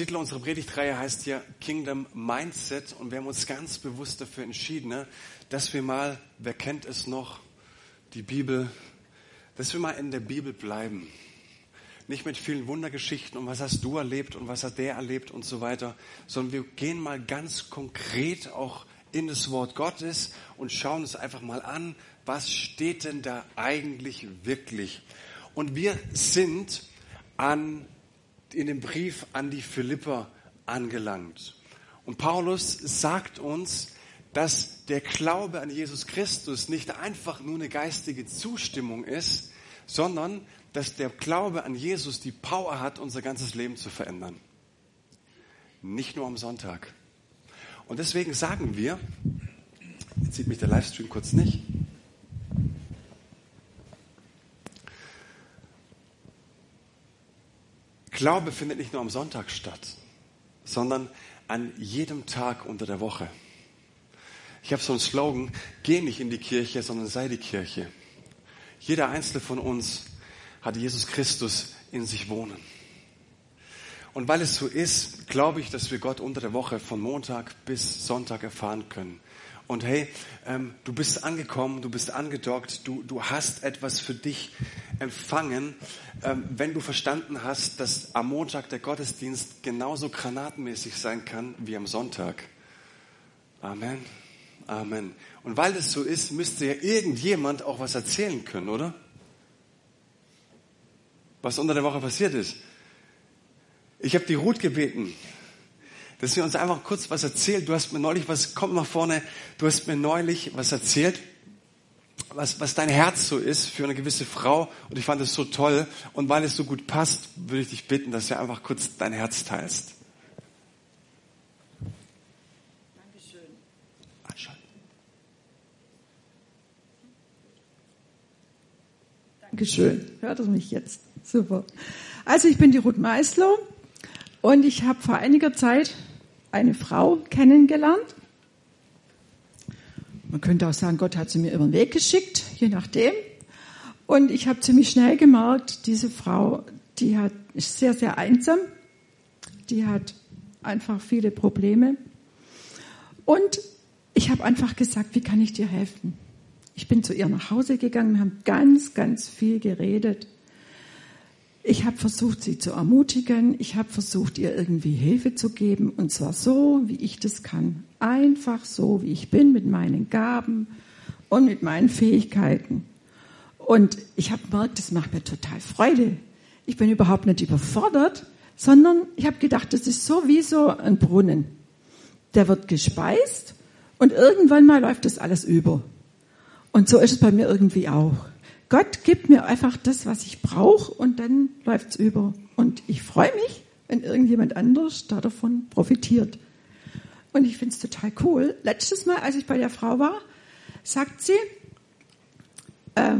Titel unserer Predigtreihe heißt ja Kingdom Mindset und wir haben uns ganz bewusst dafür entschieden, ne, dass wir mal, wer kennt es noch, die Bibel, dass wir mal in der Bibel bleiben. Nicht mit vielen Wundergeschichten und was hast du erlebt und was hat der erlebt und so weiter, sondern wir gehen mal ganz konkret auch in das Wort Gottes und schauen uns einfach mal an, was steht denn da eigentlich wirklich. Und wir sind an in dem Brief an die Philipper angelangt. Und Paulus sagt uns, dass der Glaube an Jesus Christus nicht einfach nur eine geistige Zustimmung ist, sondern dass der Glaube an Jesus die Power hat, unser ganzes Leben zu verändern. Nicht nur am Sonntag. Und deswegen sagen wir, jetzt sieht mich der Livestream kurz nicht, Glaube findet nicht nur am Sonntag statt, sondern an jedem Tag unter der Woche. Ich habe so einen Slogan, geh nicht in die Kirche, sondern sei die Kirche. Jeder einzelne von uns hat Jesus Christus in sich wohnen. Und weil es so ist, glaube ich, dass wir Gott unter der Woche von Montag bis Sonntag erfahren können. Und hey, ähm, du bist angekommen, du bist angedockt, du, du hast etwas für dich empfangen, ähm, wenn du verstanden hast, dass am Montag der Gottesdienst genauso granatenmäßig sein kann wie am Sonntag. Amen. Amen. Und weil das so ist, müsste ja irgendjemand auch was erzählen können, oder? Was unter der Woche passiert ist. Ich habe die Ruth gebeten, dass wir uns einfach kurz was erzählt. Du hast mir neulich was, komm nach vorne, du hast mir neulich was erzählt, was, was dein Herz so ist für eine gewisse Frau und ich fand es so toll und weil es so gut passt, würde ich dich bitten, dass du einfach kurz dein Herz teilst. Dankeschön. Anschalten. Dankeschön. Hört es mich jetzt? Super. Also ich bin die Ruth Meislow und ich habe vor einiger Zeit eine Frau kennengelernt. Man könnte auch sagen, Gott hat sie mir über den Weg geschickt, je nachdem. Und ich habe ziemlich schnell gemerkt, diese Frau, die hat, ist sehr, sehr einsam. Die hat einfach viele Probleme. Und ich habe einfach gesagt, wie kann ich dir helfen? Ich bin zu ihr nach Hause gegangen, wir haben ganz, ganz viel geredet. Ich habe versucht, sie zu ermutigen. Ich habe versucht, ihr irgendwie Hilfe zu geben. Und zwar so, wie ich das kann. Einfach so, wie ich bin, mit meinen Gaben und mit meinen Fähigkeiten. Und ich habe gemerkt, das macht mir total Freude. Ich bin überhaupt nicht überfordert, sondern ich habe gedacht, das ist so wie so ein Brunnen. Der wird gespeist und irgendwann mal läuft das alles über. Und so ist es bei mir irgendwie auch. Gott gibt mir einfach das, was ich brauche und dann läuft's über. Und ich freue mich, wenn irgendjemand anders davon profitiert. Und ich finde es total cool. Letztes Mal, als ich bei der Frau war, sagt sie, äh,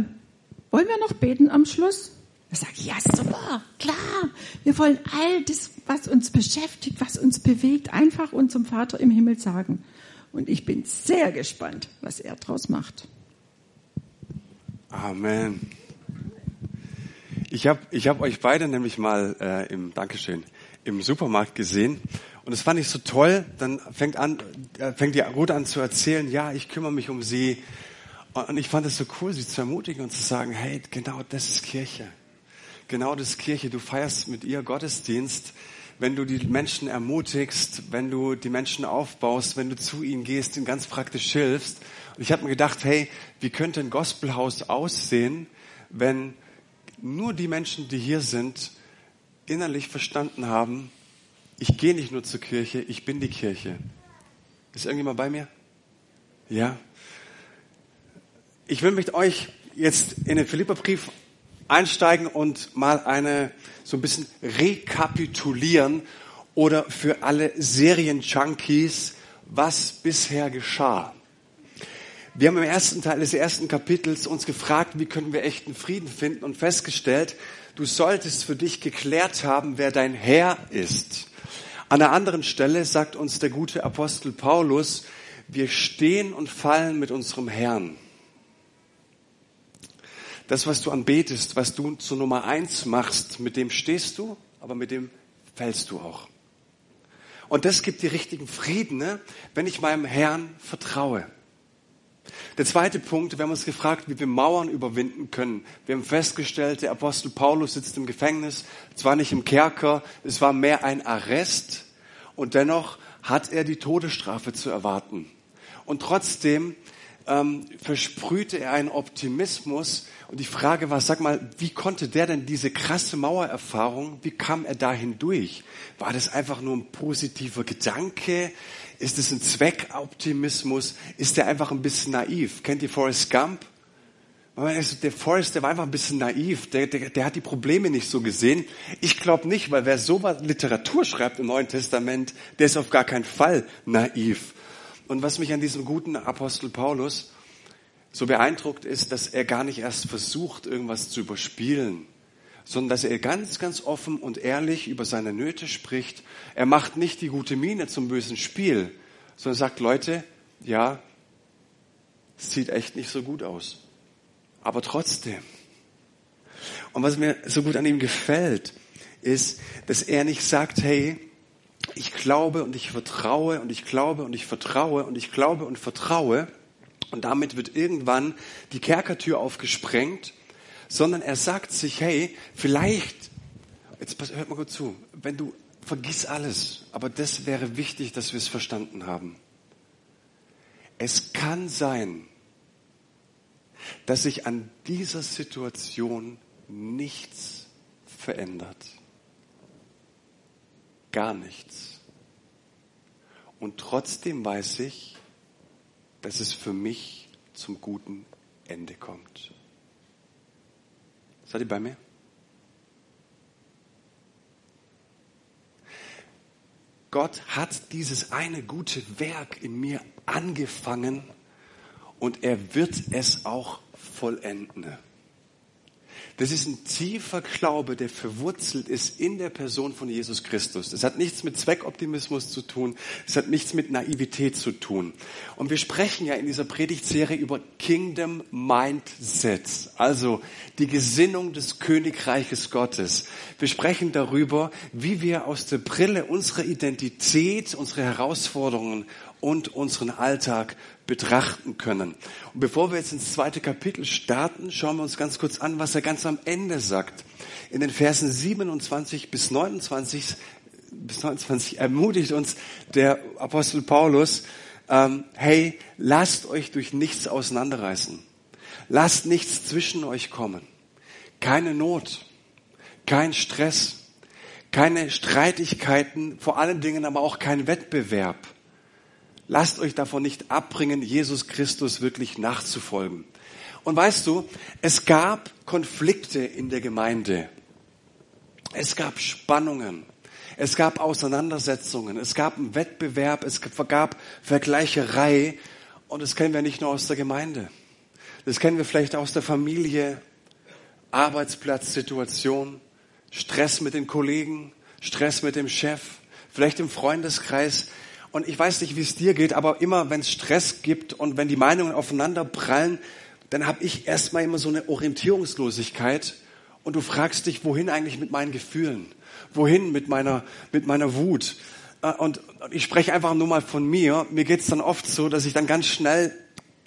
wollen wir noch beten am Schluss? Ich sage, ja, super, klar. Wir wollen all das, was uns beschäftigt, was uns bewegt, einfach unserem Vater im Himmel sagen. Und ich bin sehr gespannt, was er draus macht. Amen. Ich habe ich hab euch beide nämlich mal äh, im Dankeschön im Supermarkt gesehen und das fand ich so toll. Dann fängt an, äh, fängt die Ruth an zu erzählen, ja, ich kümmere mich um sie und ich fand es so cool, sie zu ermutigen und zu sagen, hey, genau das ist Kirche, genau das ist Kirche. Du feierst mit ihr Gottesdienst, wenn du die Menschen ermutigst, wenn du die Menschen aufbaust, wenn du zu ihnen gehst, ihnen ganz praktisch hilfst. Und ich habe mir gedacht, hey, wie könnte ein Gospelhaus aussehen, wenn nur die Menschen, die hier sind, innerlich verstanden haben, ich gehe nicht nur zur Kirche, ich bin die Kirche. Ist irgendjemand bei mir? Ja. Ich will mit euch jetzt in den Philipperbrief einsteigen und mal eine so ein bisschen rekapitulieren oder für alle Serienjunkies, was bisher geschah. Wir haben im ersten Teil des ersten Kapitels uns gefragt, wie können wir echten Frieden finden und festgestellt, du solltest für dich geklärt haben, wer dein Herr ist. An einer anderen Stelle sagt uns der gute Apostel Paulus, wir stehen und fallen mit unserem Herrn. Das, was du anbetest, was du zur Nummer eins machst, mit dem stehst du, aber mit dem fällst du auch. Und das gibt die richtigen Frieden, ne? wenn ich meinem Herrn vertraue. Der zweite Punkt, wir haben uns gefragt, wie wir Mauern überwinden können. Wir haben festgestellt, der Apostel Paulus sitzt im Gefängnis, zwar nicht im Kerker, es war mehr ein Arrest und dennoch hat er die Todesstrafe zu erwarten. Und trotzdem ähm, versprühte er einen Optimismus. Und die Frage war, sag mal, wie konnte der denn diese krasse Mauererfahrung, wie kam er da hindurch? War das einfach nur ein positiver Gedanke? Ist es ein Zweckoptimismus? Ist der einfach ein bisschen naiv? Kennt ihr Forrest Gump? Der Forrest, der war einfach ein bisschen naiv. Der, der, der hat die Probleme nicht so gesehen. Ich glaube nicht, weil wer so was Literatur schreibt im Neuen Testament, der ist auf gar keinen Fall naiv. Und was mich an diesem guten Apostel Paulus so beeindruckt ist, dass er gar nicht erst versucht, irgendwas zu überspielen, sondern dass er ganz, ganz offen und ehrlich über seine Nöte spricht. Er macht nicht die gute Miene zum bösen Spiel, sondern sagt, Leute, ja, es sieht echt nicht so gut aus. Aber trotzdem. Und was mir so gut an ihm gefällt, ist, dass er nicht sagt, hey, ich glaube und ich vertraue und ich glaube und ich vertraue und ich glaube und vertraue. Und damit wird irgendwann die Kerkertür aufgesprengt, sondern er sagt sich, hey, vielleicht, jetzt hört mal gut zu, wenn du, vergiss alles, aber das wäre wichtig, dass wir es verstanden haben. Es kann sein, dass sich an dieser Situation nichts verändert. Gar nichts. Und trotzdem weiß ich, dass es für mich zum guten Ende kommt. Seid ihr bei mir? Gott hat dieses eine gute Werk in mir angefangen und er wird es auch vollenden. Das ist ein tiefer Glaube, der verwurzelt ist in der Person von Jesus Christus. Das hat nichts mit Zweckoptimismus zu tun. Das hat nichts mit Naivität zu tun. Und wir sprechen ja in dieser Predigtserie über Kingdom Mindset, also die Gesinnung des Königreiches Gottes. Wir sprechen darüber, wie wir aus der Brille unserer Identität, unsere Herausforderungen und unseren Alltag betrachten können. Und bevor wir jetzt ins zweite Kapitel starten, schauen wir uns ganz kurz an, was er ganz am Ende sagt. In den Versen 27 bis 29, bis 29 ermutigt uns der Apostel Paulus, ähm, hey, lasst euch durch nichts auseinanderreißen. Lasst nichts zwischen euch kommen. Keine Not, kein Stress, keine Streitigkeiten, vor allen Dingen aber auch kein Wettbewerb Lasst euch davon nicht abbringen, Jesus Christus wirklich nachzufolgen. Und weißt du, es gab Konflikte in der Gemeinde. Es gab Spannungen. Es gab Auseinandersetzungen. Es gab einen Wettbewerb. Es gab Vergleicherei. Und das kennen wir nicht nur aus der Gemeinde. Das kennen wir vielleicht aus der Familie, Arbeitsplatzsituation, Stress mit den Kollegen, Stress mit dem Chef, vielleicht im Freundeskreis. Und ich weiß nicht, wie es dir geht, aber immer wenn es Stress gibt und wenn die Meinungen aufeinander prallen, dann habe ich erstmal immer so eine Orientierungslosigkeit und du fragst dich, wohin eigentlich mit meinen Gefühlen? Wohin mit meiner, mit meiner Wut? Äh, und ich spreche einfach nur mal von mir. Mir geht es dann oft so, dass ich dann ganz schnell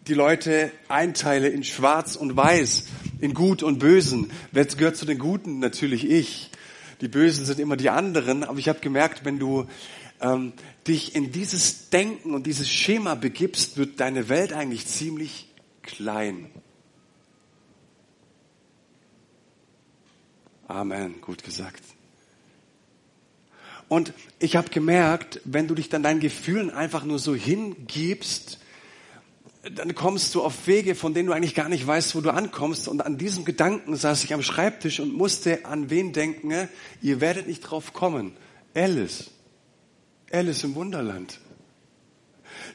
die Leute einteile in Schwarz und Weiß, in Gut und Bösen. Wer gehört zu den Guten? Natürlich ich. Die Bösen sind immer die anderen. Aber ich habe gemerkt, wenn du ähm, dich in dieses Denken und dieses Schema begibst, wird deine Welt eigentlich ziemlich klein. Amen, gut gesagt. Und ich habe gemerkt, wenn du dich dann deinen Gefühlen einfach nur so hingibst, dann kommst du auf Wege, von denen du eigentlich gar nicht weißt, wo du ankommst. Und an diesem Gedanken saß ich am Schreibtisch und musste an wen denken, ihr werdet nicht drauf kommen. Alice. Alice im Wunderland.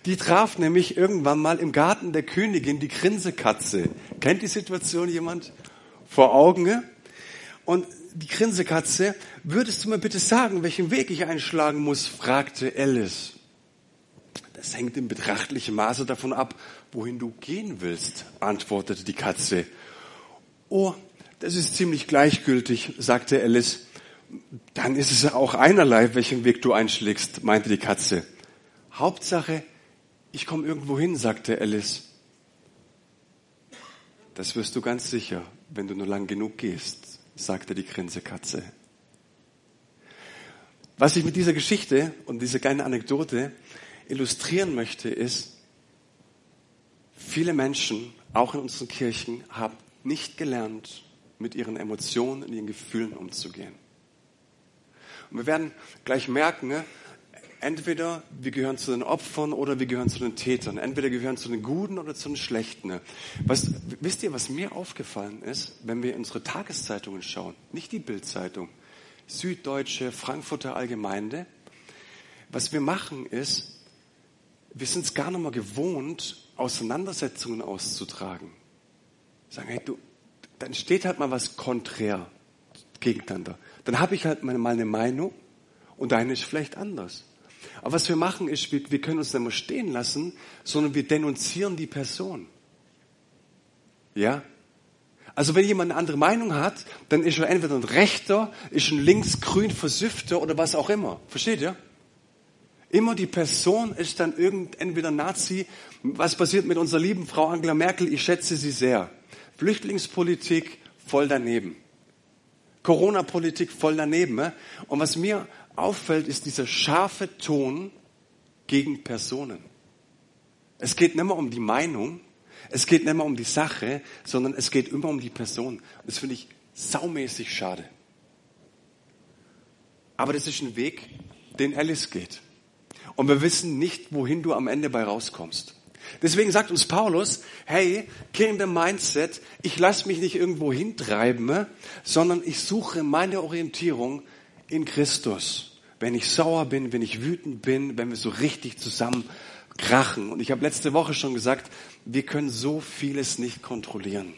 Die traf nämlich irgendwann mal im Garten der Königin die Grinsekatze. Kennt die Situation jemand vor Augen? Und die Grinsekatze, würdest du mir bitte sagen, welchen Weg ich einschlagen muss? fragte Alice. Das hängt in betrachtlichem Maße davon ab, wohin du gehen willst, antwortete die Katze. Oh, das ist ziemlich gleichgültig, sagte Alice. Dann ist es auch einerlei, welchen Weg du einschlägst, meinte die Katze. Hauptsache, ich komme irgendwo hin, sagte Alice. Das wirst du ganz sicher, wenn du nur lang genug gehst, sagte die Grinsekatze. Was ich mit dieser Geschichte und dieser kleinen Anekdote illustrieren möchte, ist, viele Menschen, auch in unseren Kirchen, haben nicht gelernt, mit ihren Emotionen und ihren Gefühlen umzugehen. Und wir werden gleich merken, ne, entweder wir gehören zu den Opfern oder wir gehören zu den Tätern. Entweder gehören zu den Guten oder zu den Schlechten. Ne. Was, wisst ihr, was mir aufgefallen ist, wenn wir unsere Tageszeitungen schauen? Nicht die Bildzeitung, Süddeutsche, Frankfurter Allgemeinde. Was wir machen ist, wir sind es gar nicht mehr gewohnt, Auseinandersetzungen auszutragen. Sagen, hey, du, dann steht halt mal was konträr gegeneinander. Dann habe ich halt mal eine Meinung und deine ist vielleicht anders. Aber was wir machen ist, wir, wir können uns nicht mehr stehen lassen, sondern wir denunzieren die Person. Ja? Also wenn jemand eine andere Meinung hat, dann ist er entweder ein Rechter, ist ein linksgrün Versüfter oder was auch immer. Versteht ihr? Immer die Person ist dann irgend, entweder Nazi. Was passiert mit unserer lieben Frau Angela Merkel? Ich schätze sie sehr. Flüchtlingspolitik voll daneben. Corona-Politik voll daneben. Ne? Und was mir auffällt, ist dieser scharfe Ton gegen Personen. Es geht nicht mehr um die Meinung, es geht nicht mehr um die Sache, sondern es geht immer um die Person. Das finde ich saumäßig schade. Aber das ist ein Weg, den Alice geht. Und wir wissen nicht, wohin du am Ende bei rauskommst. Deswegen sagt uns Paulus, hey, Kingdom Mindset, ich lasse mich nicht irgendwo hintreiben, sondern ich suche meine Orientierung in Christus. Wenn ich sauer bin, wenn ich wütend bin, wenn wir so richtig zusammen krachen. Und ich habe letzte Woche schon gesagt, wir können so vieles nicht kontrollieren.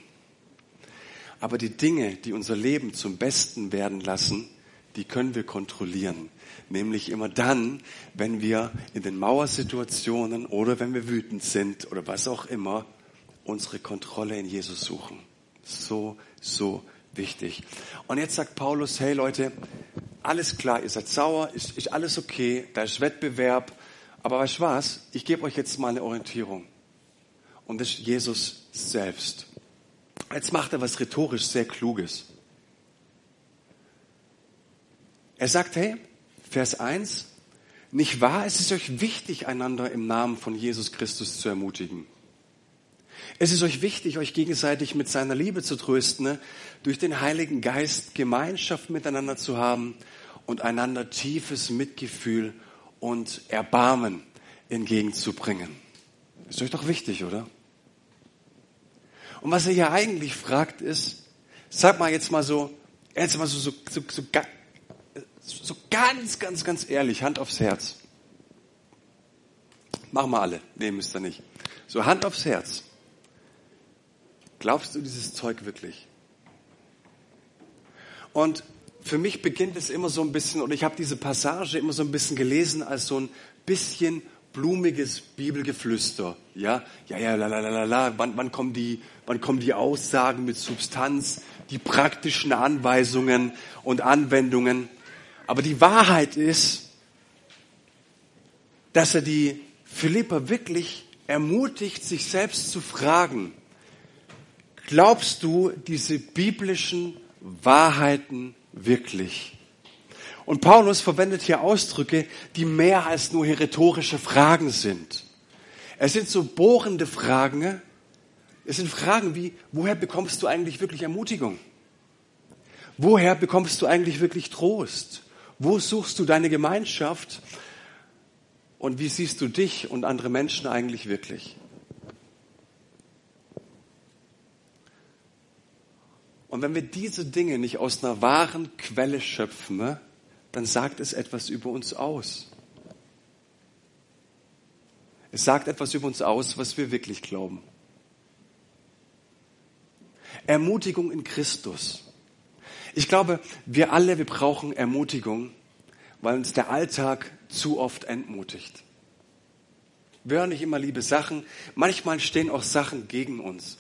Aber die Dinge, die unser Leben zum Besten werden lassen, die können wir kontrollieren. Nämlich immer dann, wenn wir in den Mauersituationen oder wenn wir wütend sind oder was auch immer, unsere Kontrolle in Jesus suchen. So, so wichtig. Und jetzt sagt Paulus, hey Leute, alles klar, ihr seid sauer, ist, ist alles okay, da ist Wettbewerb, aber weißt du was? Ich gebe euch jetzt mal eine Orientierung. Und das ist Jesus selbst. Jetzt macht er was rhetorisch sehr Kluges. Er sagt, hey, Vers 1, nicht wahr? Es ist euch wichtig, einander im Namen von Jesus Christus zu ermutigen. Es ist euch wichtig, euch gegenseitig mit seiner Liebe zu trösten, ne? durch den Heiligen Geist Gemeinschaft miteinander zu haben und einander tiefes Mitgefühl und Erbarmen entgegenzubringen. Ist euch doch wichtig, oder? Und was er ja eigentlich fragt ist, sag mal jetzt mal so, jetzt mal so, so, so, so, so ganz, ganz, ganz ehrlich, Hand aufs Herz. Machen wir alle. Nee, müsst ihr nicht. So Hand aufs Herz. Glaubst du dieses Zeug wirklich? Und für mich beginnt es immer so ein bisschen, und ich habe diese Passage immer so ein bisschen gelesen als so ein bisschen blumiges Bibelgeflüster. Ja, ja, ja, la, la, la, la, wann, wann, kommen die, wann kommen die Aussagen mit Substanz, die praktischen Anweisungen und Anwendungen. Aber die Wahrheit ist, dass er die Philippa wirklich ermutigt, sich selbst zu fragen, glaubst du diese biblischen Wahrheiten wirklich. Und Paulus verwendet hier Ausdrücke, die mehr als nur rhetorische Fragen sind. Es sind so bohrende Fragen. Es sind Fragen wie, woher bekommst du eigentlich wirklich Ermutigung? Woher bekommst du eigentlich wirklich Trost? Wo suchst du deine Gemeinschaft? Und wie siehst du dich und andere Menschen eigentlich wirklich? Und wenn wir diese Dinge nicht aus einer wahren Quelle schöpfen, ne, dann sagt es etwas über uns aus. Es sagt etwas über uns aus, was wir wirklich glauben. Ermutigung in Christus. Ich glaube, wir alle, wir brauchen Ermutigung, weil uns der Alltag zu oft entmutigt. Wir hören nicht immer liebe Sachen. Manchmal stehen auch Sachen gegen uns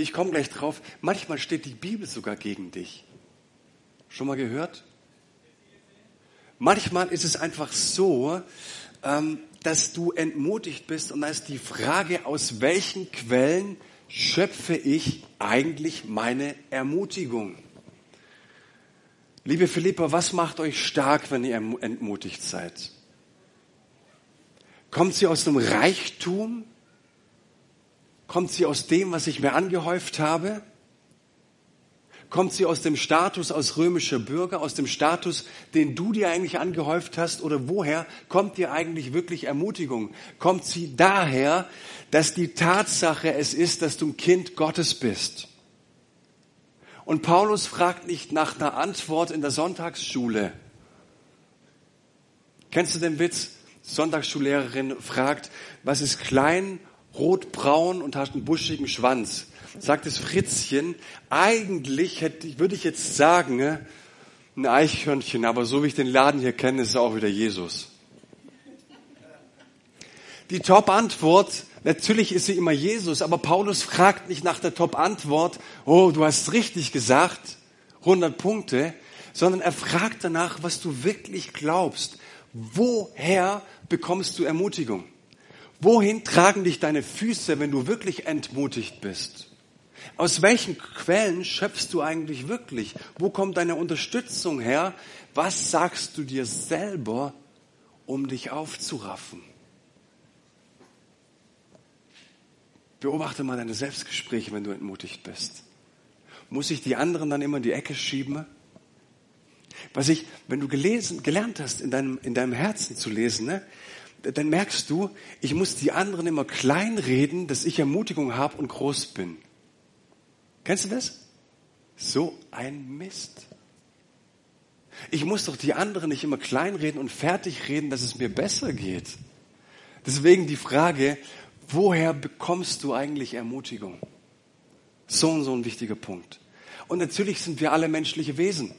ich komme gleich drauf, manchmal steht die Bibel sogar gegen dich. Schon mal gehört? Manchmal ist es einfach so, ähm, dass du entmutigt bist und da ist die Frage, aus welchen Quellen schöpfe ich eigentlich meine Ermutigung? Liebe Philippa, was macht euch stark, wenn ihr entmutigt seid? Kommt sie aus dem Reichtum? Kommt sie aus dem, was ich mir angehäuft habe? Kommt sie aus dem Status als römischer Bürger, aus dem Status, den du dir eigentlich angehäuft hast? Oder woher kommt dir eigentlich wirklich Ermutigung? Kommt sie daher, dass die Tatsache es ist, dass du ein Kind Gottes bist? Und Paulus fragt nicht nach einer Antwort in der Sonntagsschule. Kennst du den Witz? Sonntagsschullehrerin fragt, was ist klein, rotbraun und hat einen buschigen Schwanz? sagt das Fritzchen, eigentlich hätte, würde ich jetzt sagen, ne, ein Eichhörnchen, aber so wie ich den Laden hier kenne, ist es auch wieder Jesus. Die Top-Antwort, natürlich ist sie immer Jesus, aber Paulus fragt nicht nach der Top-Antwort, oh, du hast richtig gesagt, 100 Punkte, sondern er fragt danach, was du wirklich glaubst. Woher bekommst du Ermutigung? Wohin tragen dich deine Füße, wenn du wirklich entmutigt bist? Aus welchen Quellen schöpfst du eigentlich wirklich? Wo kommt deine Unterstützung her? Was sagst du dir selber, um dich aufzuraffen? Beobachte mal deine Selbstgespräche, wenn du entmutigt bist. Muss ich die anderen dann immer in die Ecke schieben? Was ich, wenn du gelesen, gelernt hast, in deinem, in deinem Herzen zu lesen, ne, dann merkst du, ich muss die anderen immer kleinreden, dass ich Ermutigung habe und groß bin. Kennst du das? So ein Mist. Ich muss doch die anderen nicht immer kleinreden und fertig reden, dass es mir besser geht. Deswegen die Frage, woher bekommst du eigentlich Ermutigung? So und so ein wichtiger Punkt. Und natürlich sind wir alle menschliche Wesen.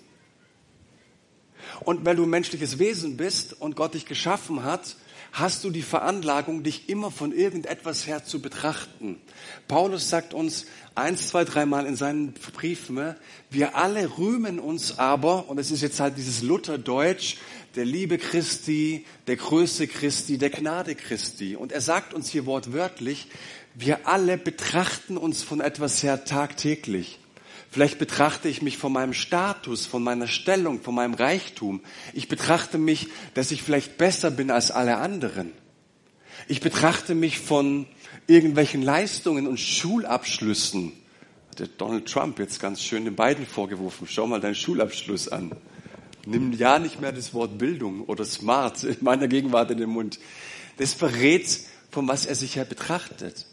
Und weil du ein menschliches Wesen bist und Gott dich geschaffen hat, hast du die Veranlagung, dich immer von irgendetwas her zu betrachten. Paulus sagt uns eins, zwei, dreimal in seinen Briefen, wir alle rühmen uns aber, und es ist jetzt halt dieses Lutherdeutsch, der Liebe Christi, der Größe Christi, der Gnade Christi. Und er sagt uns hier wortwörtlich, wir alle betrachten uns von etwas her tagtäglich. Vielleicht betrachte ich mich von meinem Status, von meiner Stellung, von meinem Reichtum. Ich betrachte mich, dass ich vielleicht besser bin als alle anderen. Ich betrachte mich von irgendwelchen Leistungen und Schulabschlüssen. Hat der Donald Trump jetzt ganz schön den beiden vorgeworfen. Schau mal deinen Schulabschluss an. Nimm ja nicht mehr das Wort Bildung oder smart in meiner Gegenwart in den Mund. Das verrät, von was er sich her betrachtet.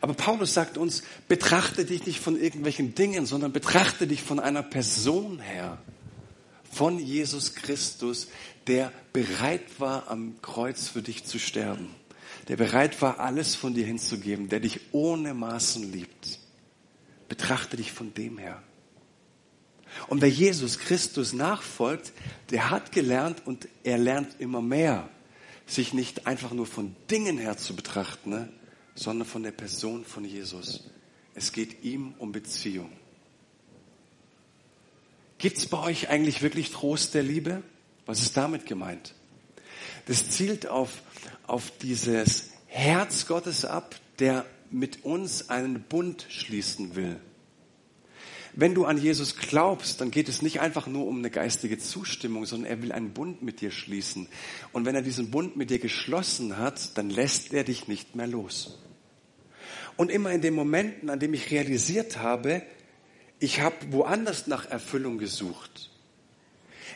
Aber Paulus sagt uns, betrachte dich nicht von irgendwelchen Dingen, sondern betrachte dich von einer Person her. Von Jesus Christus, der bereit war, am Kreuz für dich zu sterben. Der bereit war, alles von dir hinzugeben, der dich ohne Maßen liebt. Betrachte dich von dem her. Und wer Jesus Christus nachfolgt, der hat gelernt und er lernt immer mehr, sich nicht einfach nur von Dingen her zu betrachten, ne? sondern von der Person von Jesus. Es geht ihm um Beziehung. Gibt es bei euch eigentlich wirklich Trost der Liebe? Was ist damit gemeint? Das zielt auf, auf dieses Herz Gottes ab, der mit uns einen Bund schließen will. Wenn du an Jesus glaubst, dann geht es nicht einfach nur um eine geistige Zustimmung, sondern er will einen Bund mit dir schließen. Und wenn er diesen Bund mit dir geschlossen hat, dann lässt er dich nicht mehr los. Und immer in den Momenten, an dem ich realisiert habe, ich habe woanders nach Erfüllung gesucht.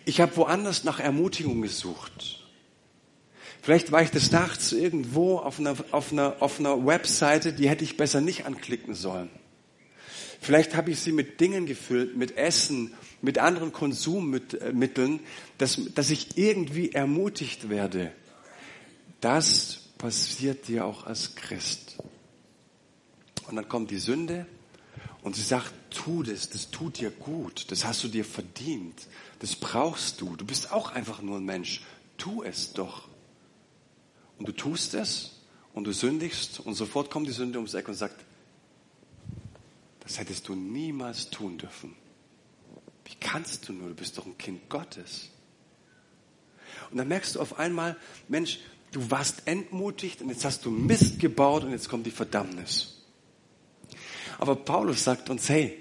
Ich habe woanders nach Ermutigung gesucht. Vielleicht war ich des Nachts irgendwo auf einer, auf, einer, auf einer Webseite, die hätte ich besser nicht anklicken sollen. Vielleicht habe ich sie mit Dingen gefüllt, mit Essen, mit anderen Konsummitteln, dass, dass ich irgendwie ermutigt werde. Das passiert dir auch als Christ. Und dann kommt die Sünde und sie sagt, tu das, das tut dir gut, das hast du dir verdient, das brauchst du. Du bist auch einfach nur ein Mensch. Tu es doch. Und du tust es und du sündigst und sofort kommt die Sünde ums Eck und sagt, das hättest du niemals tun dürfen. Wie kannst du nur? Du bist doch ein Kind Gottes. Und dann merkst du auf einmal, Mensch, du warst entmutigt und jetzt hast du Mist gebaut und jetzt kommt die Verdammnis. Aber Paulus sagt uns, hey,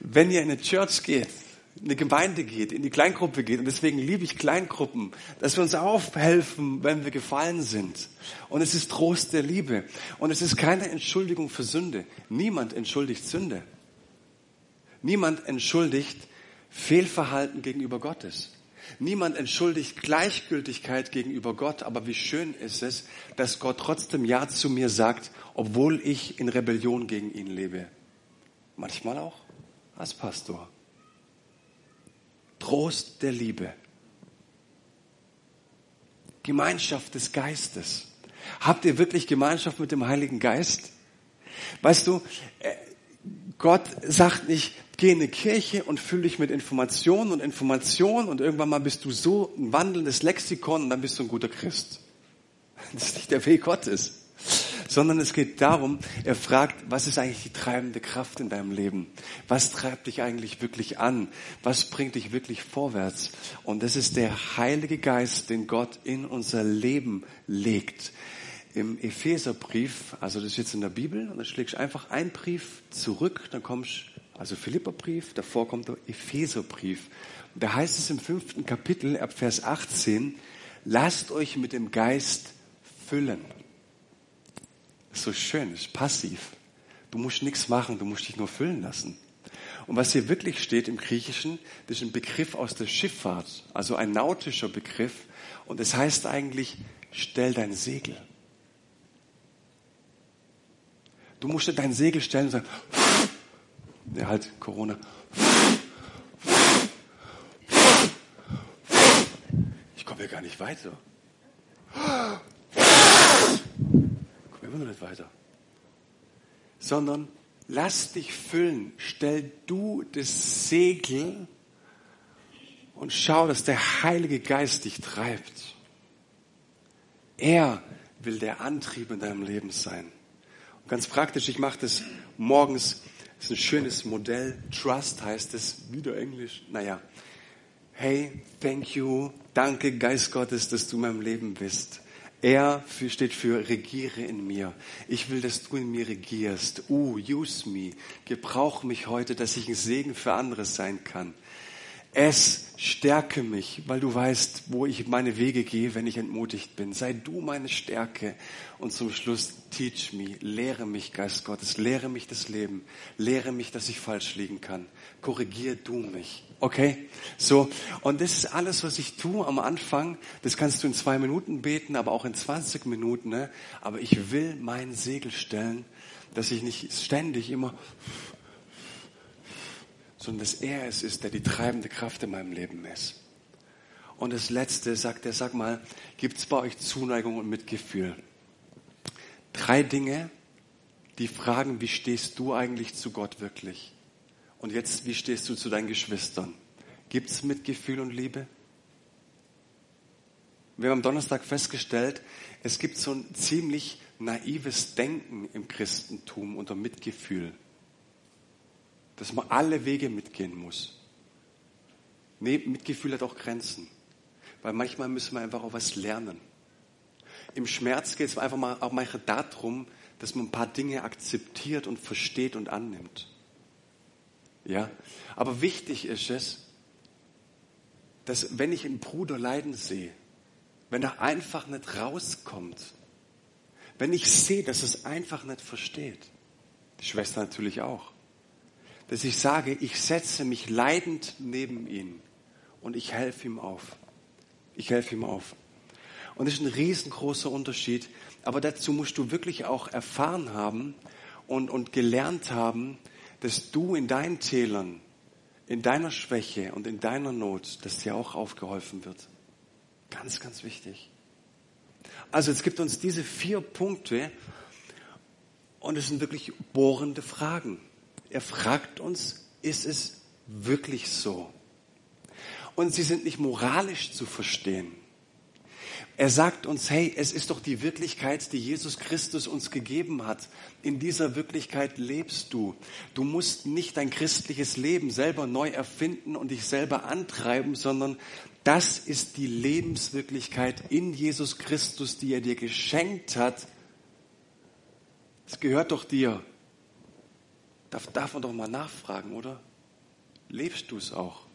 wenn ihr in eine Church geht, in eine Gemeinde geht, in die Kleingruppe geht, und deswegen liebe ich Kleingruppen, dass wir uns aufhelfen, wenn wir gefallen sind. Und es ist Trost der Liebe. Und es ist keine Entschuldigung für Sünde. Niemand entschuldigt Sünde. Niemand entschuldigt Fehlverhalten gegenüber Gottes. Niemand entschuldigt Gleichgültigkeit gegenüber Gott, aber wie schön ist es, dass Gott trotzdem Ja zu mir sagt, obwohl ich in Rebellion gegen ihn lebe. Manchmal auch als Pastor. Trost der Liebe. Gemeinschaft des Geistes. Habt ihr wirklich Gemeinschaft mit dem Heiligen Geist? Weißt du, äh, Gott sagt nicht, geh in eine Kirche und fülle dich mit Informationen und Informationen und irgendwann mal bist du so ein wandelndes Lexikon und dann bist du ein guter Christ. Das ist nicht der Weg Gottes. Sondern es geht darum, er fragt, was ist eigentlich die treibende Kraft in deinem Leben? Was treibt dich eigentlich wirklich an? Was bringt dich wirklich vorwärts? Und das ist der Heilige Geist, den Gott in unser Leben legt. Im Epheserbrief, also das ist jetzt in der Bibel, und dann schlägst du einfach einen Brief zurück, dann kommst also Philipperbrief, davor kommt der Epheserbrief. Da heißt es im fünften Kapitel, ab Vers 18, lasst euch mit dem Geist füllen. Ist so schön, ist passiv. Du musst nichts machen, du musst dich nur füllen lassen. Und was hier wirklich steht im Griechischen, das ist ein Begriff aus der Schifffahrt, also ein nautischer Begriff. Und es das heißt eigentlich, stell dein Segel. Du musst dein Segel stellen und sagen, ja halt Corona. Ich komme hier gar nicht weiter. Immer noch nicht weiter. Sondern lass dich füllen. Stell du das Segel und schau, dass der Heilige Geist dich treibt. Er will der Antrieb in deinem Leben sein. Und ganz praktisch, ich mache das morgens das ist ein schönes Modell. Trust heißt es, wieder Englisch. Naja. Hey, thank you. Danke, Geist Gottes, dass du in meinem Leben bist. Er steht für regiere in mir. Ich will, dass du in mir regierst. Uh, use me. Gebrauch mich heute, dass ich ein Segen für andere sein kann. Es stärke mich, weil du weißt, wo ich meine Wege gehe, wenn ich entmutigt bin. Sei du meine Stärke. Und zum Schluss, teach me, lehre mich, Geist Gottes, lehre mich das Leben, lehre mich, dass ich falsch liegen kann. Korrigier du mich. Okay? So. Und das ist alles, was ich tue am Anfang. Das kannst du in zwei Minuten beten, aber auch in 20 Minuten. Ne? Aber ich will mein Segel stellen, dass ich nicht ständig immer sondern dass er es ist, der die treibende Kraft in meinem Leben ist. Und das Letzte sagt er, sag mal, gibt es bei euch Zuneigung und Mitgefühl? Drei Dinge, die fragen, wie stehst du eigentlich zu Gott wirklich? Und jetzt, wie stehst du zu deinen Geschwistern? Gibt es Mitgefühl und Liebe? Wir haben am Donnerstag festgestellt, es gibt so ein ziemlich naives Denken im Christentum unter Mitgefühl dass man alle Wege mitgehen muss. Mitgefühl hat auch Grenzen. Weil manchmal müssen wir einfach auch was lernen. Im Schmerz geht es einfach mal auch manchmal darum, dass man ein paar Dinge akzeptiert und versteht und annimmt. Ja? Aber wichtig ist es, dass wenn ich einen Bruder leiden sehe, wenn er einfach nicht rauskommt, wenn ich sehe, dass es einfach nicht versteht, die Schwester natürlich auch, dass ich sage, ich setze mich leidend neben ihn und ich helfe ihm auf. Ich helfe ihm auf. Und das ist ein riesengroßer Unterschied. Aber dazu musst du wirklich auch erfahren haben und, und gelernt haben, dass du in deinen Tälern, in deiner Schwäche und in deiner Not, dass dir auch aufgeholfen wird. Ganz, ganz wichtig. Also es gibt uns diese vier Punkte und es sind wirklich bohrende Fragen. Er fragt uns, ist es wirklich so? Und sie sind nicht moralisch zu verstehen. Er sagt uns, hey, es ist doch die Wirklichkeit, die Jesus Christus uns gegeben hat. In dieser Wirklichkeit lebst du. Du musst nicht dein christliches Leben selber neu erfinden und dich selber antreiben, sondern Das ist die Lebenswirklichkeit in Jesus Christus, die er dir geschenkt hat. Es gehört doch dir. Darf, darf man doch mal nachfragen, oder? Lebst du es auch?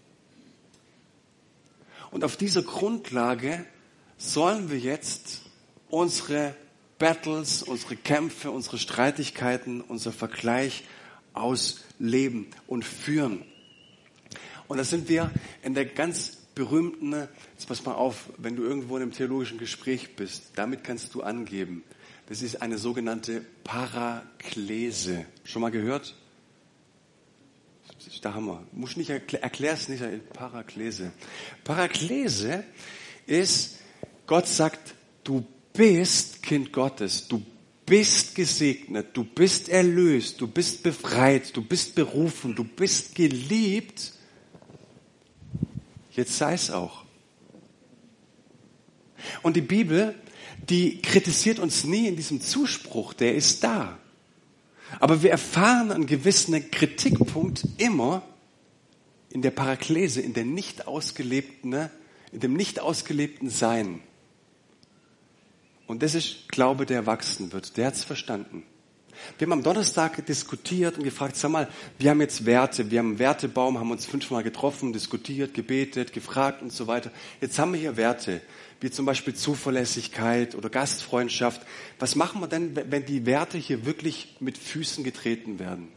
Und auf dieser Grundlage sollen wir jetzt unsere Battles, unsere Kämpfe, unsere Streitigkeiten, unser Vergleich ausleben und führen. Und da sind wir in der ganz berühmten, jetzt pass mal auf, wenn du irgendwo in einem theologischen Gespräch bist, damit kannst du angeben. Das ist eine sogenannte Paraklese. Schon mal gehört? Der Hammer. Muss nicht erklär, erklär's nicht. Paraklese. Paraklese ist, Gott sagt, du bist Kind Gottes. Du bist gesegnet. Du bist erlöst. Du bist befreit. Du bist berufen. Du bist geliebt Jetzt sei es auch. Und die Bibel, die kritisiert uns nie in diesem Zuspruch, der ist da. Aber wir erfahren einen gewissen Kritikpunkt immer in der Paraklese, in der nicht ausgelebten, in dem nicht ausgelebten Sein. Und das ist Glaube, der wachsen wird. Der hat es verstanden. Wir haben am Donnerstag diskutiert und gefragt, sag mal, wir haben jetzt Werte, wir haben einen Wertebaum, haben uns fünfmal getroffen, diskutiert, gebetet, gefragt und so weiter. Jetzt haben wir hier Werte, wie zum Beispiel Zuverlässigkeit oder Gastfreundschaft. Was machen wir denn, wenn die Werte hier wirklich mit Füßen getreten werden?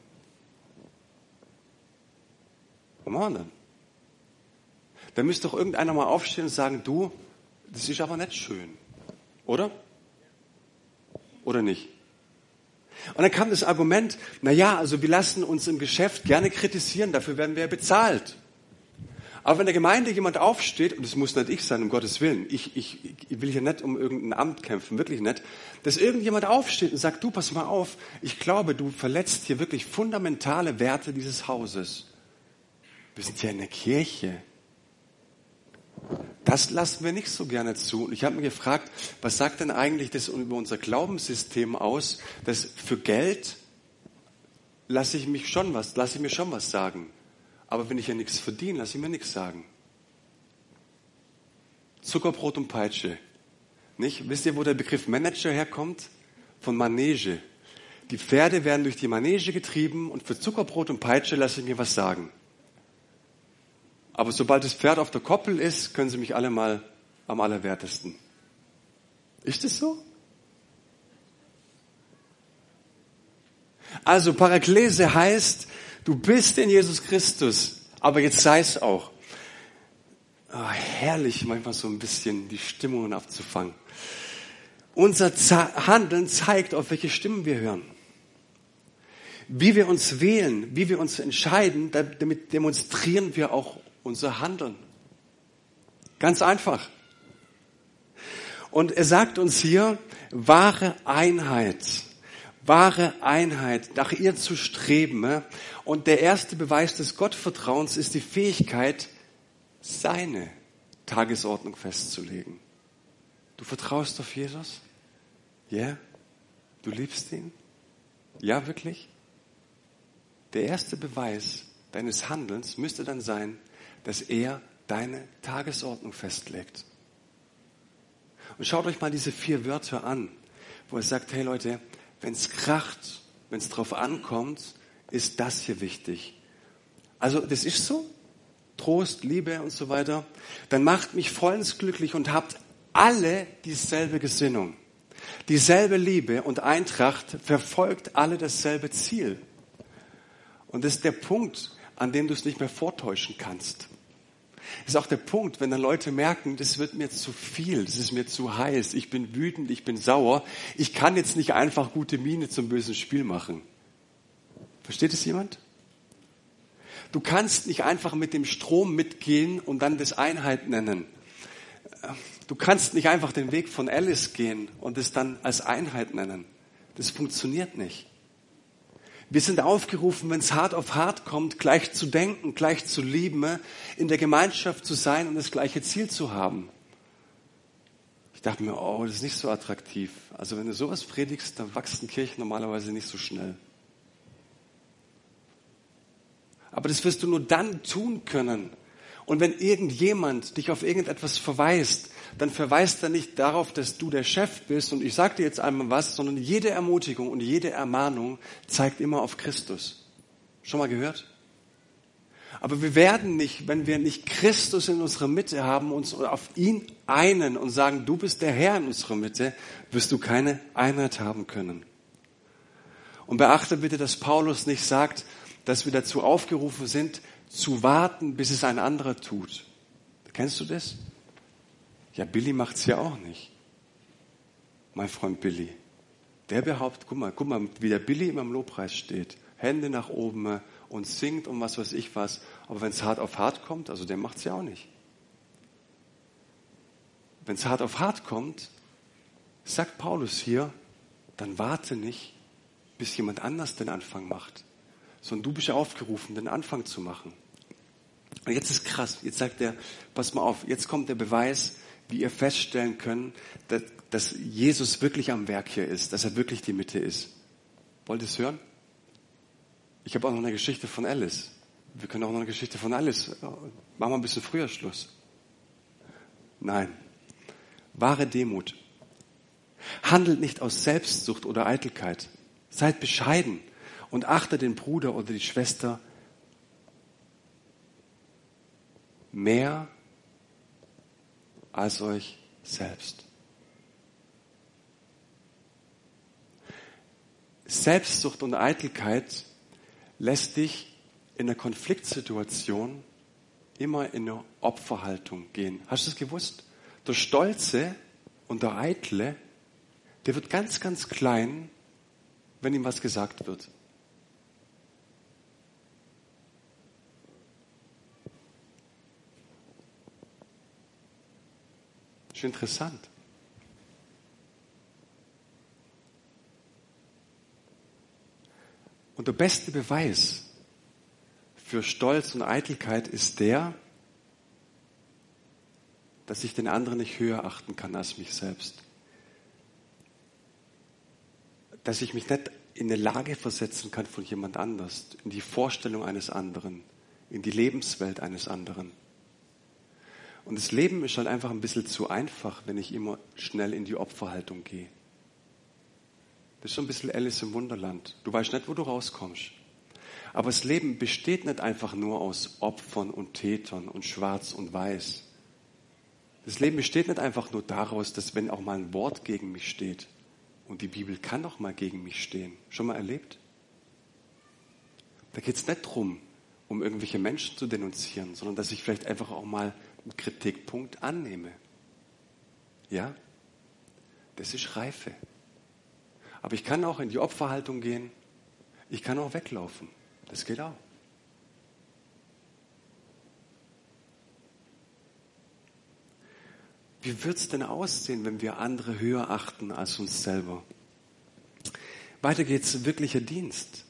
Was machen wir denn? Da müsste doch irgendeiner mal aufstehen und sagen, du, das ist aber nicht schön. Oder? Oder nicht? Und dann kam das Argument, na ja, also wir lassen uns im Geschäft gerne kritisieren, dafür werden wir bezahlt. Aber wenn der Gemeinde jemand aufsteht, und es muss nicht ich sein, um Gottes Willen, ich, ich, ich will hier nicht um irgendein Amt kämpfen, wirklich nicht, dass irgendjemand aufsteht und sagt, du, pass mal auf, ich glaube, du verletzt hier wirklich fundamentale Werte dieses Hauses. Wir sind ja in der Kirche. Das lassen wir nicht so gerne zu. Und ich habe mir gefragt, was sagt denn eigentlich das über unser Glaubenssystem aus, dass für Geld lasse ich mich schon was, lasse ich mir schon was sagen. Aber wenn ich ja nichts verdiene, lasse ich mir nichts sagen. Zuckerbrot und Peitsche. Nicht? Wisst ihr, wo der Begriff Manager herkommt? Von Manege. Die Pferde werden durch die Manege getrieben und für Zuckerbrot und Peitsche lasse ich mir was sagen. Aber sobald das Pferd auf der Koppel ist, können Sie mich alle mal am allerwertesten. Ist es so? Also Paraklese heißt, du bist in Jesus Christus, aber jetzt sei es auch. Oh, herrlich, manchmal so ein bisschen die Stimmungen abzufangen. Unser Handeln zeigt, auf welche Stimmen wir hören. Wie wir uns wählen, wie wir uns entscheiden, damit demonstrieren wir auch unser Handeln. Ganz einfach. Und er sagt uns hier, wahre Einheit, wahre Einheit, nach ihr zu streben. Und der erste Beweis des Gottvertrauens ist die Fähigkeit, seine Tagesordnung festzulegen. Du vertraust auf Jesus? Ja? Yeah? Du liebst ihn? Ja, wirklich? Der erste Beweis deines Handelns müsste dann sein, dass er deine Tagesordnung festlegt. Und schaut euch mal diese vier Wörter an, wo er sagt, hey Leute, wenn es kracht, wenn es drauf ankommt, ist das hier wichtig. Also das ist so, Trost, Liebe und so weiter. Dann macht mich vollends glücklich und habt alle dieselbe Gesinnung. Dieselbe Liebe und Eintracht verfolgt alle dasselbe Ziel. Und das ist der Punkt, an dem du es nicht mehr vortäuschen kannst. Das ist auch der Punkt, wenn dann Leute merken, das wird mir zu viel, das ist mir zu heiß, ich bin wütend, ich bin sauer, ich kann jetzt nicht einfach gute Miene zum bösen Spiel machen. Versteht es jemand? Du kannst nicht einfach mit dem Strom mitgehen und dann das Einheit nennen. Du kannst nicht einfach den Weg von Alice gehen und es dann als Einheit nennen. Das funktioniert nicht. Wir sind aufgerufen, wenn es hart auf hart kommt, gleich zu denken, gleich zu lieben, in der Gemeinschaft zu sein und das gleiche Ziel zu haben. Ich dachte mir, oh, das ist nicht so attraktiv. Also wenn du sowas predigst, dann wachsen Kirchen normalerweise nicht so schnell. Aber das wirst du nur dann tun können. Und wenn irgendjemand dich auf irgendetwas verweist, dann verweist er nicht darauf, dass du der Chef bist und ich sage dir jetzt einmal was, sondern jede Ermutigung und jede Ermahnung zeigt immer auf Christus. Schon mal gehört? Aber wir werden nicht, wenn wir nicht Christus in unserer Mitte haben, uns auf ihn einen und sagen, du bist der Herr in unserer Mitte, wirst du keine Einheit haben können. Und beachte bitte, dass Paulus nicht sagt, dass wir dazu aufgerufen sind, zu warten, bis es ein anderer tut. Kennst du das? Ja, Billy macht's ja auch nicht. Mein Freund Billy. Der behauptet, guck mal, guck mal, wie der Billy immer im Lobpreis steht. Hände nach oben und singt und was weiß ich was. Aber wenn es hart auf hart kommt, also der macht's ja auch nicht. Wenn es hart auf hart kommt, sagt Paulus hier, dann warte nicht, bis jemand anders den Anfang macht sondern du bist ja aufgerufen, den Anfang zu machen. Und jetzt ist krass, jetzt sagt er, pass mal auf, jetzt kommt der Beweis, wie ihr feststellen könnt, dass, dass Jesus wirklich am Werk hier ist, dass er wirklich die Mitte ist. Wollt ihr es hören? Ich habe auch noch eine Geschichte von Alice. Wir können auch noch eine Geschichte von Alice. Machen wir ein bisschen früher Schluss. Nein. Wahre Demut. Handelt nicht aus Selbstsucht oder Eitelkeit. Seid bescheiden und achte den Bruder oder die Schwester mehr als euch selbst. Selbstsucht und Eitelkeit lässt dich in einer Konfliktsituation immer in eine Opferhaltung gehen. Hast du es gewusst? Der Stolze und der Eitle, der wird ganz, ganz klein, wenn ihm was gesagt wird. Ist interessant. Und der beste Beweis für Stolz und Eitelkeit ist der, dass ich den anderen nicht höher achten kann als mich selbst. Dass ich mich nicht in eine Lage versetzen kann von jemand anders, in die Vorstellung eines anderen, in die Lebenswelt eines anderen. Und das Leben ist halt einfach ein bisschen zu einfach, wenn ich immer schnell in die Opferhaltung gehe. Das ist so ein bisschen Alice im Wunderland. Du weißt nicht, wo du rauskommst. Aber das Leben besteht nicht einfach nur aus Opfern und Tätern und Schwarz und Weiß. Das Leben besteht nicht einfach nur daraus, dass wenn auch mal ein Wort gegen mich steht, und die Bibel kann auch mal gegen mich stehen. Schon mal erlebt? Da geht es nicht darum, um irgendwelche Menschen zu denunzieren, sondern dass ich vielleicht einfach auch mal Kritikpunkt annehme. Ja, das ist Reife. Aber ich kann auch in die Opferhaltung gehen. Ich kann auch weglaufen. Das geht auch. Wie wird es denn aussehen, wenn wir andere höher achten als uns selber? Weiter geht's, wirklicher Dienst.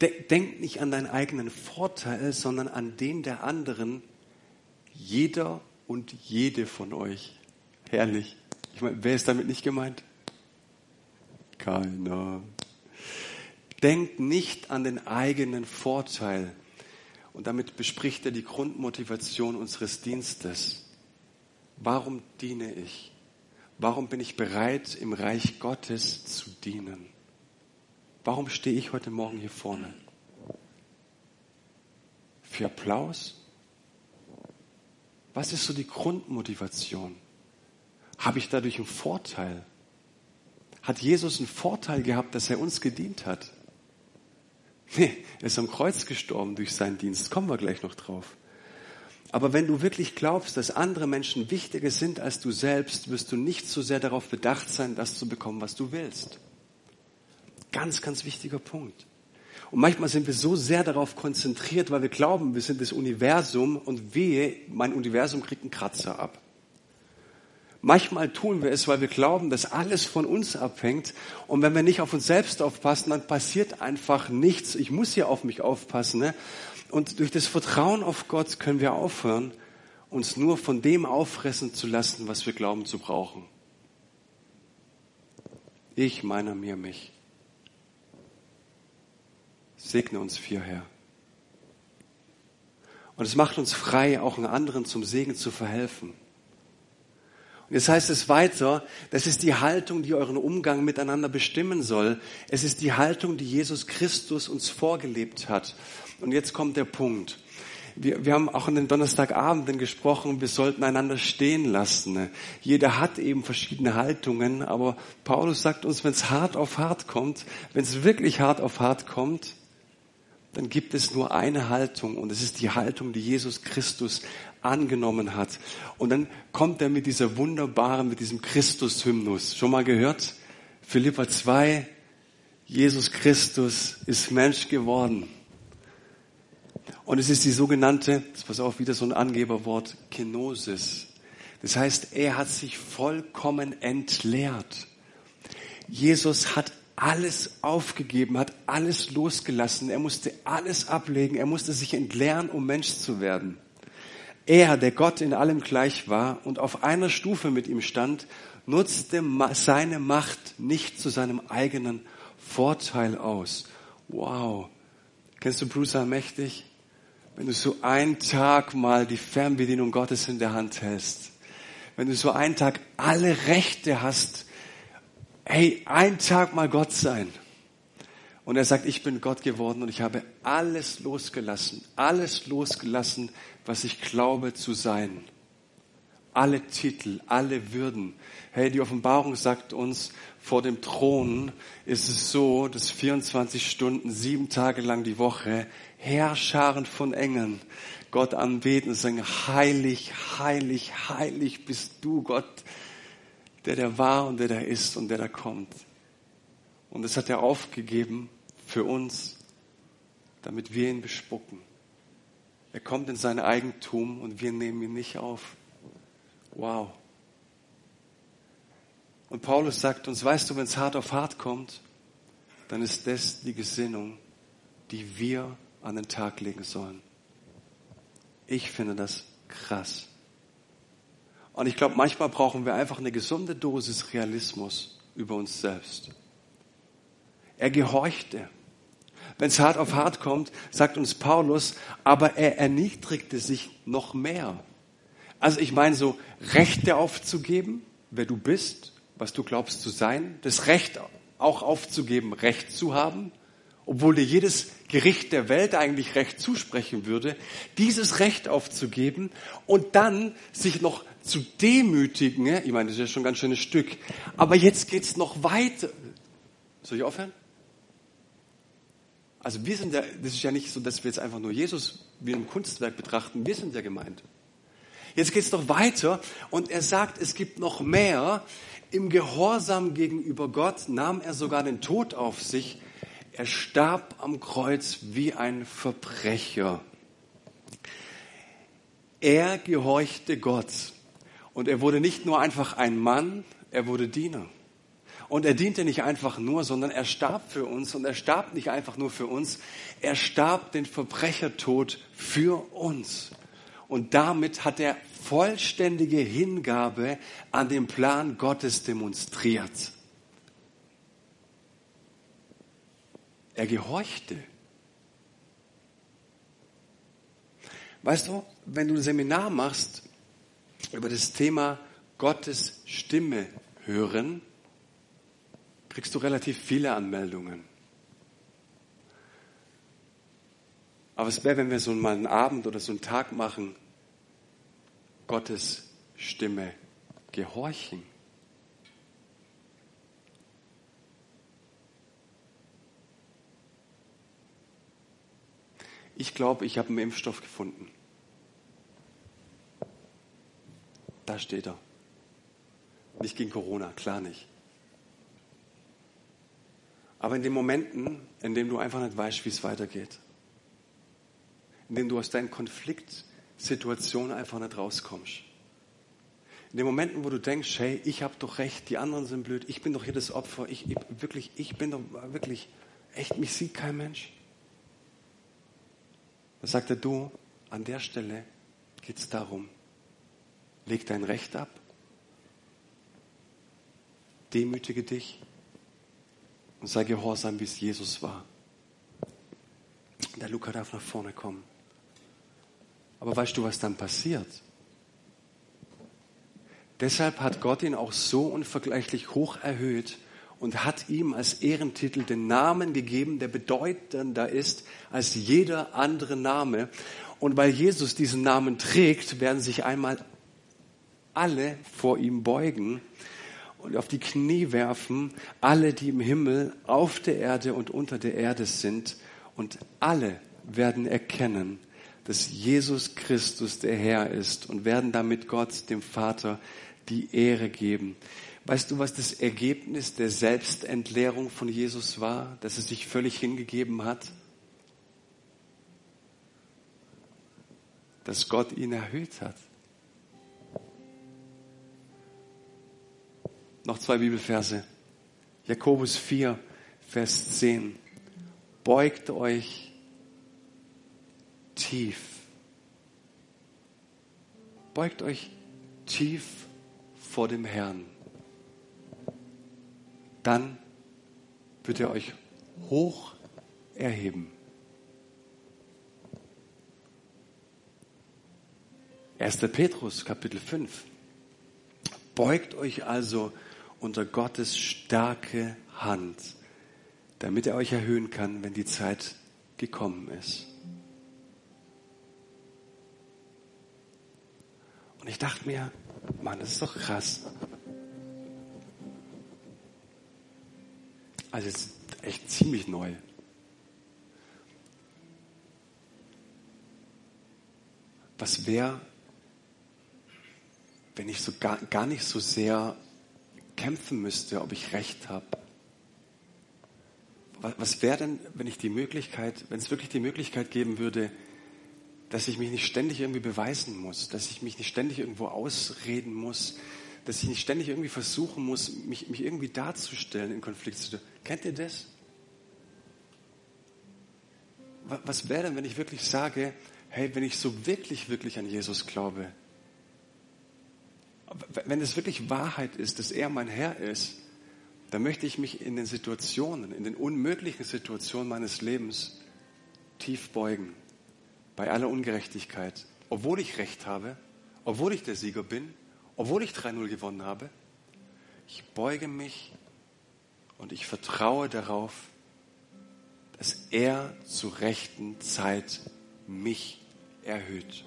Denk nicht an deinen eigenen Vorteil, sondern an den der anderen, jeder und jede von euch. Herrlich. Ich meine, wer ist damit nicht gemeint? Keiner. Denkt nicht an den eigenen Vorteil. Und damit bespricht er die Grundmotivation unseres Dienstes. Warum diene ich? Warum bin ich bereit, im Reich Gottes zu dienen? Warum stehe ich heute Morgen hier vorne? Für Applaus? Was ist so die Grundmotivation? Habe ich dadurch einen Vorteil? Hat Jesus einen Vorteil gehabt, dass er uns gedient hat? Nee, er ist am Kreuz gestorben durch seinen Dienst. Kommen wir gleich noch drauf. Aber wenn du wirklich glaubst, dass andere Menschen wichtiger sind als du selbst, wirst du nicht so sehr darauf bedacht sein, das zu bekommen, was du willst. Ganz, ganz wichtiger Punkt. Und manchmal sind wir so sehr darauf konzentriert, weil wir glauben, wir sind das Universum und wehe, mein Universum kriegt einen Kratzer ab. Manchmal tun wir es, weil wir glauben, dass alles von uns abhängt. Und wenn wir nicht auf uns selbst aufpassen, dann passiert einfach nichts. Ich muss hier auf mich aufpassen. Ne? Und durch das Vertrauen auf Gott können wir aufhören, uns nur von dem auffressen zu lassen, was wir glauben zu brauchen. Ich, meiner, mir, mich. Segne uns vier, Herr. Und es macht uns frei, auch einen anderen zum Segen zu verhelfen. Und jetzt heißt es weiter, das ist die Haltung, die euren Umgang miteinander bestimmen soll. Es ist die Haltung, die Jesus Christus uns vorgelebt hat. Und jetzt kommt der Punkt. Wir, wir haben auch an den Donnerstagabenden gesprochen, wir sollten einander stehen lassen. Jeder hat eben verschiedene Haltungen, aber Paulus sagt uns, wenn es hart auf hart kommt, wenn es wirklich hart auf hart kommt, dann gibt es nur eine Haltung und es ist die Haltung, die Jesus Christus angenommen hat. Und dann kommt er mit dieser wunderbaren, mit diesem Christus-Hymnus. Schon mal gehört? Philippa 2, Jesus Christus ist Mensch geworden. Und es ist die sogenannte, pass auf, wieder so ein Angeberwort, Kenosis. Das heißt, er hat sich vollkommen entleert. Jesus hat alles aufgegeben, hat alles losgelassen. Er musste alles ablegen. Er musste sich entleeren, um Mensch zu werden. Er, der Gott in allem gleich war und auf einer Stufe mit ihm stand, nutzte seine Macht nicht zu seinem eigenen Vorteil aus. Wow. Kennst du Bruce mächtig? Wenn du so einen Tag mal die Fernbedienung Gottes in der Hand hältst, wenn du so einen Tag alle Rechte hast, hey, einen Tag mal Gott sein. Und er sagt, ich bin Gott geworden und ich habe alles losgelassen, alles losgelassen, was ich glaube zu sein. Alle Titel, alle Würden. Hey, die Offenbarung sagt uns, vor dem Thron ist es so, dass 24 Stunden, sieben Tage lang die Woche Herrscharen von Engeln Gott anbeten und sagen, heilig, heilig, heilig bist du, Gott, der der war und der da ist und der da kommt. Und das hat er aufgegeben für uns, damit wir ihn bespucken. Er kommt in sein Eigentum und wir nehmen ihn nicht auf. Wow. Und Paulus sagt uns, weißt du, wenn es hart auf hart kommt, dann ist das die Gesinnung, die wir an den Tag legen sollen. Ich finde das krass. Und ich glaube, manchmal brauchen wir einfach eine gesunde Dosis Realismus über uns selbst. Er gehorchte. Wenn es hart auf hart kommt, sagt uns Paulus, aber er erniedrigte sich noch mehr. Also ich meine so, Rechte aufzugeben, wer du bist, was du glaubst zu sein, das Recht auch aufzugeben, Recht zu haben, obwohl dir jedes Gericht der Welt eigentlich Recht zusprechen würde, dieses Recht aufzugeben und dann sich noch zu demütigen. Ich meine, das ist ja schon ein ganz schönes Stück. Aber jetzt geht's noch weiter. Soll ich aufhören? Also wir sind ja, das ist ja nicht so, dass wir jetzt einfach nur Jesus wie ein Kunstwerk betrachten. Wir sind ja gemeint. Jetzt geht's noch weiter und er sagt, es gibt noch mehr. Im Gehorsam gegenüber Gott nahm er sogar den Tod auf sich, er starb am Kreuz wie ein Verbrecher. Er gehorchte Gott. Und er wurde nicht nur einfach ein Mann, er wurde Diener. Und er diente nicht einfach nur, sondern er starb für uns. Und er starb nicht einfach nur für uns, er starb den Verbrechertod für uns. Und damit hat er vollständige Hingabe an den Plan Gottes demonstriert. Er gehorchte. Weißt du, wenn du ein Seminar machst über das Thema Gottes Stimme hören, kriegst du relativ viele Anmeldungen. Aber es wäre, wenn wir so mal einen Abend oder so einen Tag machen, Gottes Stimme gehorchen. Ich glaube, ich habe einen Impfstoff gefunden. Da steht er. Nicht gegen Corona, klar nicht. Aber in den Momenten, in denen du einfach nicht weißt, wie es weitergeht, in denen du aus deinen Konfliktsituationen einfach nicht rauskommst, in den Momenten, wo du denkst, hey, ich habe doch recht, die anderen sind blöd, ich bin doch hier das Opfer, ich, ich wirklich, ich bin doch wirklich, echt, mich sieht kein Mensch. Da sagt er, du, an der Stelle geht es darum, leg dein Recht ab, demütige dich und sei gehorsam, wie es Jesus war. Der Luca darf nach vorne kommen. Aber weißt du, was dann passiert? Deshalb hat Gott ihn auch so unvergleichlich hoch erhöht und hat ihm als Ehrentitel den Namen gegeben, der bedeutender ist als jeder andere Name. Und weil Jesus diesen Namen trägt, werden sich einmal alle vor ihm beugen und auf die Knie werfen, alle, die im Himmel, auf der Erde und unter der Erde sind. Und alle werden erkennen, dass Jesus Christus der Herr ist und werden damit Gott, dem Vater, die Ehre geben. Weißt du, was das Ergebnis der Selbstentleerung von Jesus war, dass er sich völlig hingegeben hat? Dass Gott ihn erhöht hat. Noch zwei Bibelverse. Jakobus 4, Vers 10. Beugt euch tief. Beugt euch tief vor dem Herrn. Dann wird er euch hoch erheben. 1. Petrus Kapitel 5. Beugt euch also unter Gottes starke Hand, damit er euch erhöhen kann, wenn die Zeit gekommen ist. Und ich dachte mir, Mann, das ist doch krass. Also jetzt echt ziemlich neu. Was wäre, wenn ich so gar, gar nicht so sehr kämpfen müsste, ob ich recht habe? Was wäre denn, wenn ich die Möglichkeit, wenn es wirklich die Möglichkeit geben würde, dass ich mich nicht ständig irgendwie beweisen muss, dass ich mich nicht ständig irgendwo ausreden muss, dass ich nicht ständig irgendwie versuchen muss, mich, mich irgendwie darzustellen in Konfliktsituationen. Kennt ihr das? Was wäre denn, wenn ich wirklich sage, hey, wenn ich so wirklich, wirklich an Jesus glaube, wenn es wirklich Wahrheit ist, dass er mein Herr ist, dann möchte ich mich in den Situationen, in den unmöglichen Situationen meines Lebens tief beugen bei aller Ungerechtigkeit, obwohl ich Recht habe, obwohl ich der Sieger bin, obwohl ich 3-0 gewonnen habe. Ich beuge mich und ich vertraue darauf, dass er zur rechten Zeit mich erhöht.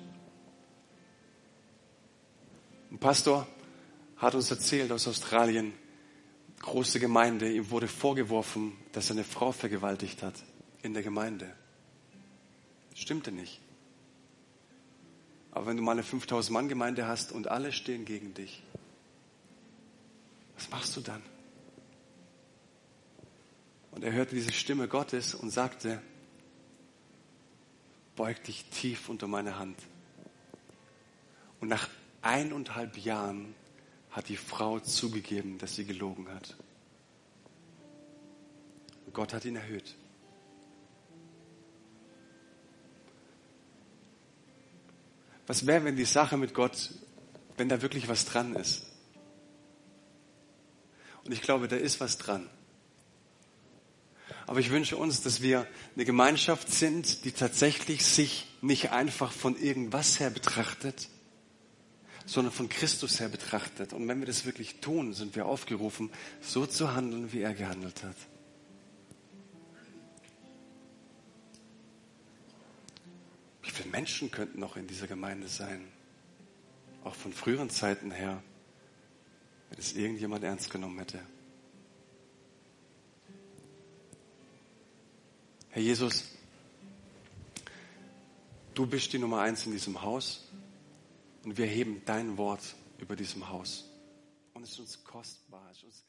Ein Pastor hat uns erzählt aus Australien, große Gemeinde, ihm wurde vorgeworfen, dass er eine Frau vergewaltigt hat in der Gemeinde. Stimmte nicht. Aber wenn du mal eine 5000 Mann Gemeinde hast und alle stehen gegen dich, was machst du dann? Und er hörte diese Stimme Gottes und sagte, beug dich tief unter meine Hand. Und nach eineinhalb Jahren hat die Frau zugegeben, dass sie gelogen hat. Und Gott hat ihn erhöht. Was wäre, wenn die Sache mit Gott, wenn da wirklich was dran ist? Und ich glaube, da ist was dran. Aber ich wünsche uns, dass wir eine Gemeinschaft sind, die tatsächlich sich nicht einfach von irgendwas her betrachtet, sondern von Christus her betrachtet. Und wenn wir das wirklich tun, sind wir aufgerufen, so zu handeln, wie er gehandelt hat. Viele Menschen könnten noch in dieser Gemeinde sein? Auch von früheren Zeiten her, wenn es irgendjemand ernst genommen hätte. Herr Jesus, du bist die Nummer eins in diesem Haus und wir heben dein Wort über diesem Haus. Und es ist uns kostbar, es ist uns